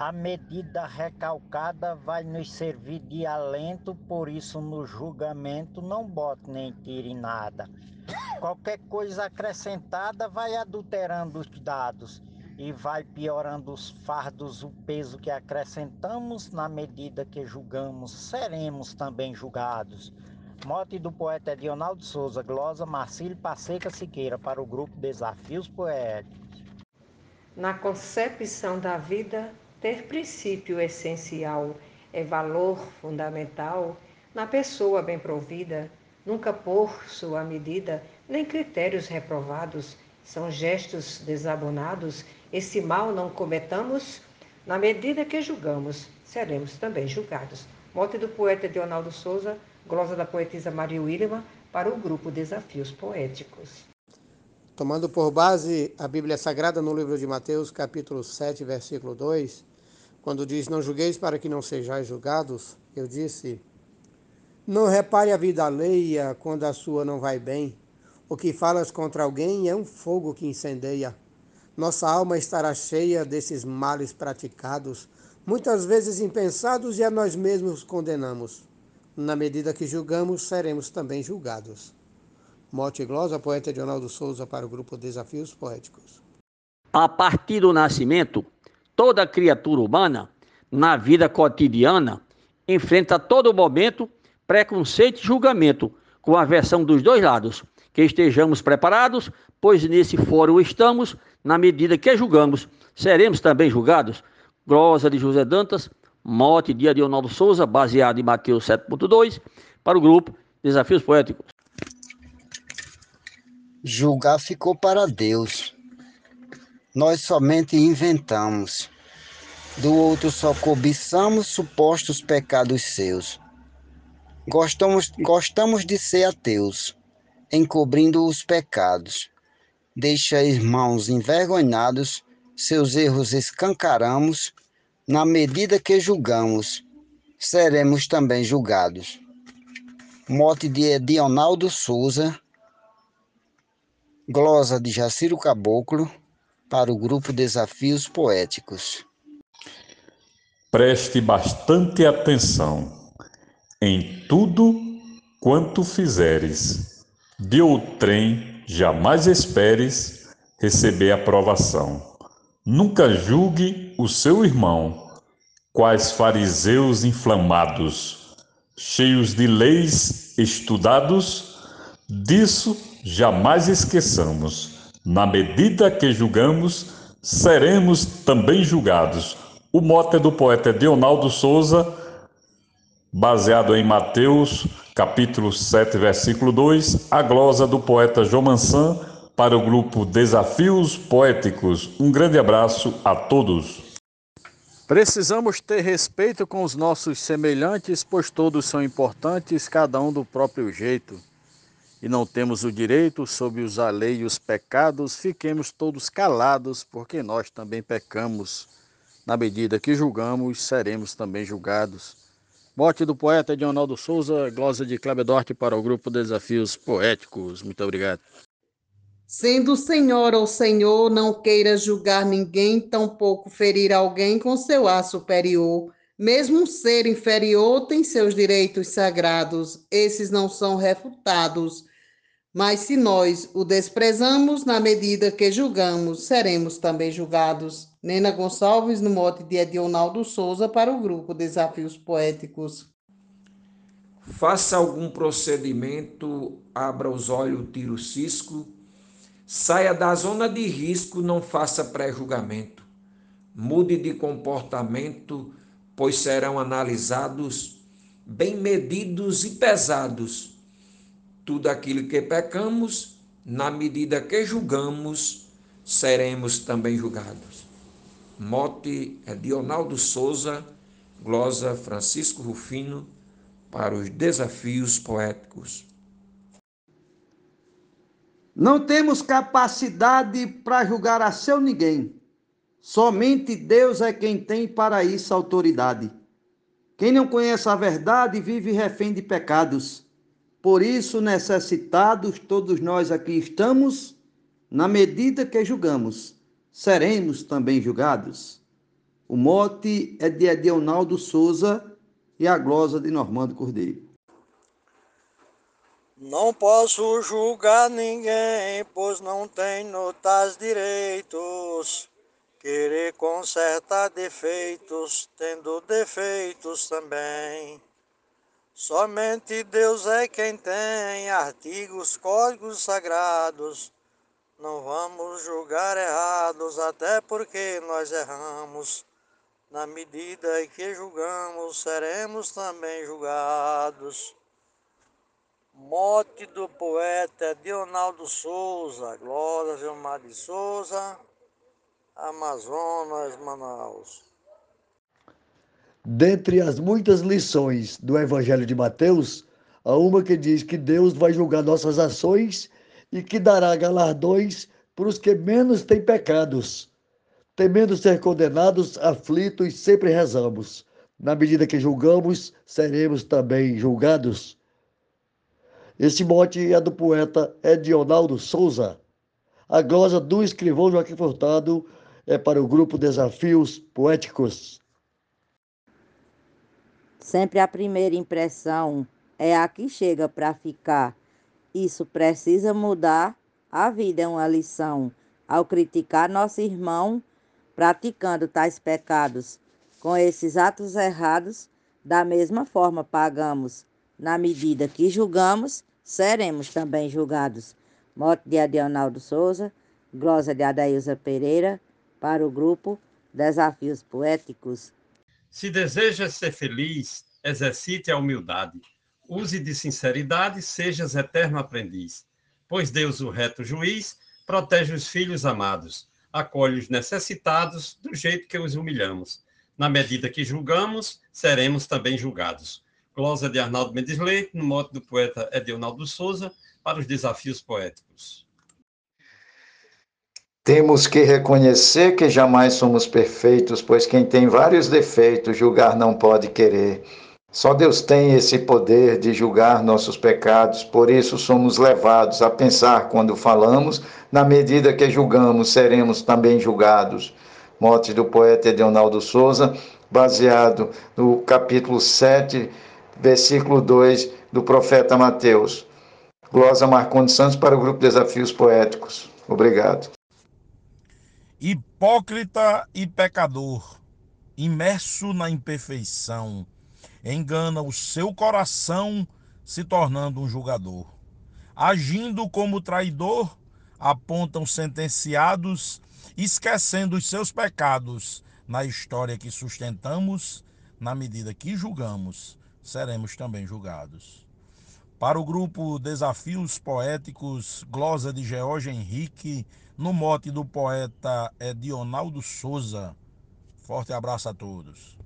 A medida recalcada vai nos servir de alento, por isso no julgamento não bote nem tire nada. Qualquer coisa acrescentada vai adulterando os dados e vai piorando os fardos, o peso que acrescentamos na medida que julgamos, seremos também julgados. Mote do poeta Edionaldo Souza, glosa Marcílio Passeca Siqueira, para o grupo Desafios Poéticos. Na concepção da vida, ter princípio essencial é valor fundamental na pessoa bem provida, nunca por sua medida, nem critérios reprovados, são gestos desabonados, esse mal não cometamos, na medida que julgamos, seremos também julgados. Mote do poeta Leonardo Souza, glosa da poetisa Maria William, para o grupo Desafios Poéticos. Tomando por base a Bíblia Sagrada no livro de Mateus, capítulo 7, versículo 2, quando diz: Não julgueis para que não sejais julgados, eu disse: Não repare a vida alheia quando a sua não vai bem. O que falas contra alguém é um fogo que incendeia. Nossa alma estará cheia desses males praticados, muitas vezes impensados e a nós mesmos condenamos. Na medida que julgamos, seremos também julgados. Morte e glosa, poeta Leonardo Souza para o grupo Desafios Poéticos. A partir do nascimento, toda criatura humana, na vida cotidiana, enfrenta a todo momento preconceito e julgamento, com a versão dos dois lados. Que estejamos preparados, pois nesse fórum estamos, na medida que julgamos, seremos também julgados. Glosa de José Dantas, mote de Adionaldo Souza, baseado em Mateus 7.2, para o grupo Desafios Poéticos. Julgar ficou para Deus. Nós somente inventamos. Do outro só cobiçamos supostos pecados seus. Gostamos, gostamos de ser ateus, encobrindo os pecados. Deixa irmãos envergonhados, seus erros escancaramos, na medida que julgamos, seremos também julgados. Mote de Edionaldo Souza, glosa de Jaciro Caboclo, para o grupo Desafios Poéticos. Preste bastante atenção em tudo quanto fizeres. De outrem jamais esperes receber aprovação. Nunca julgue o seu irmão, quais fariseus inflamados, cheios de leis estudados, disso jamais esqueçamos na medida que julgamos, seremos também julgados. O mote do poeta Dionaldo Souza, baseado em Mateus, capítulo 7, versículo 2, a glosa do poeta João Mansan para o grupo Desafios Poéticos. Um grande abraço a todos. Precisamos ter respeito com os nossos semelhantes, pois todos são importantes, cada um do próprio jeito e não temos o direito sobre os alheios pecados, fiquemos todos calados, porque nós também pecamos. Na medida que julgamos, seremos também julgados. Morte do poeta Leonardo Souza, glosa de Cleber Dorte para o grupo Desafios Poéticos. Muito obrigado. Sendo Senhor ou Senhor, não queira julgar ninguém, tampouco ferir alguém com seu ar superior mesmo um ser inferior tem seus direitos sagrados, esses não são refutados. Mas se nós o desprezamos, na medida que julgamos, seremos também julgados. Nena Gonçalves, no mote de Edionaldo Souza, para o grupo Desafios Poéticos. Faça algum procedimento, abra os olhos, tira o cisco, saia da zona de risco, não faça pré-julgamento. Mude de comportamento, pois serão analisados, bem medidos e pesados. Tudo aquilo que pecamos, na medida que julgamos, seremos também julgados. Mote é Dionaldo Souza, glosa Francisco Rufino, para os desafios poéticos. Não temos capacidade para julgar a seu ninguém Somente Deus é quem tem para isso autoridade. Quem não conhece a verdade vive refém de pecados. Por isso, necessitados, todos nós aqui estamos, na medida que julgamos, seremos também julgados. O mote é de Edionaldo Souza e a glosa de Normando Cordeiro. Não posso julgar ninguém, pois não tenho tais direitos. Querer consertar defeitos, tendo defeitos também. Somente Deus é quem tem artigos, códigos sagrados. Não vamos julgar errados, até porque nós erramos. Na medida em que julgamos, seremos também julgados. Mote do poeta Dionaldo Souza, Glória Gilmar de Souza, Amazonas, Manaus. Dentre as muitas lições do Evangelho de Mateus, há uma que diz que Deus vai julgar nossas ações e que dará galardões para os que menos têm pecados. Temendo ser condenados, aflitos, sempre rezamos. Na medida que julgamos, seremos também julgados. Esse mote é do poeta Edionaldo Souza. A glosa do escrivão Joaquim Furtado é para o grupo Desafios Poéticos. Sempre a primeira impressão é a que chega para ficar. Isso precisa mudar. A vida é uma lição. Ao criticar nosso irmão praticando tais pecados, com esses atos errados, da mesma forma pagamos. Na medida que julgamos, seremos também julgados. Mote de Adionaldo Souza, glosa de Adailza Pereira, para o grupo Desafios Poéticos. Se deseja ser feliz, exercite a humildade. Use de sinceridade, sejas eterno aprendiz. Pois Deus, o reto juiz, protege os filhos amados, acolhe os necessitados do jeito que os humilhamos. Na medida que julgamos, seremos também julgados glosa de Arnaldo Mendes Leite, no mote do poeta Edionaldo Souza, para os desafios poéticos. Temos que reconhecer que jamais somos perfeitos, pois quem tem vários defeitos, julgar não pode querer. Só Deus tem esse poder de julgar nossos pecados, por isso somos levados a pensar quando falamos, na medida que julgamos, seremos também julgados. Mote do poeta Edionaldo Souza, baseado no capítulo 7 versículo 2 do profeta Mateus. Glosa Marcondes Santos para o grupo Desafios Poéticos. Obrigado. Hipócrita e pecador, imerso na imperfeição, engana o seu coração, se tornando um julgador. Agindo como traidor, apontam sentenciados, esquecendo os seus pecados na história que sustentamos, na medida que julgamos seremos também julgados. Para o grupo Desafios Poéticos, glosa de George Henrique, no mote do poeta Edionaldo Souza. Forte abraço a todos.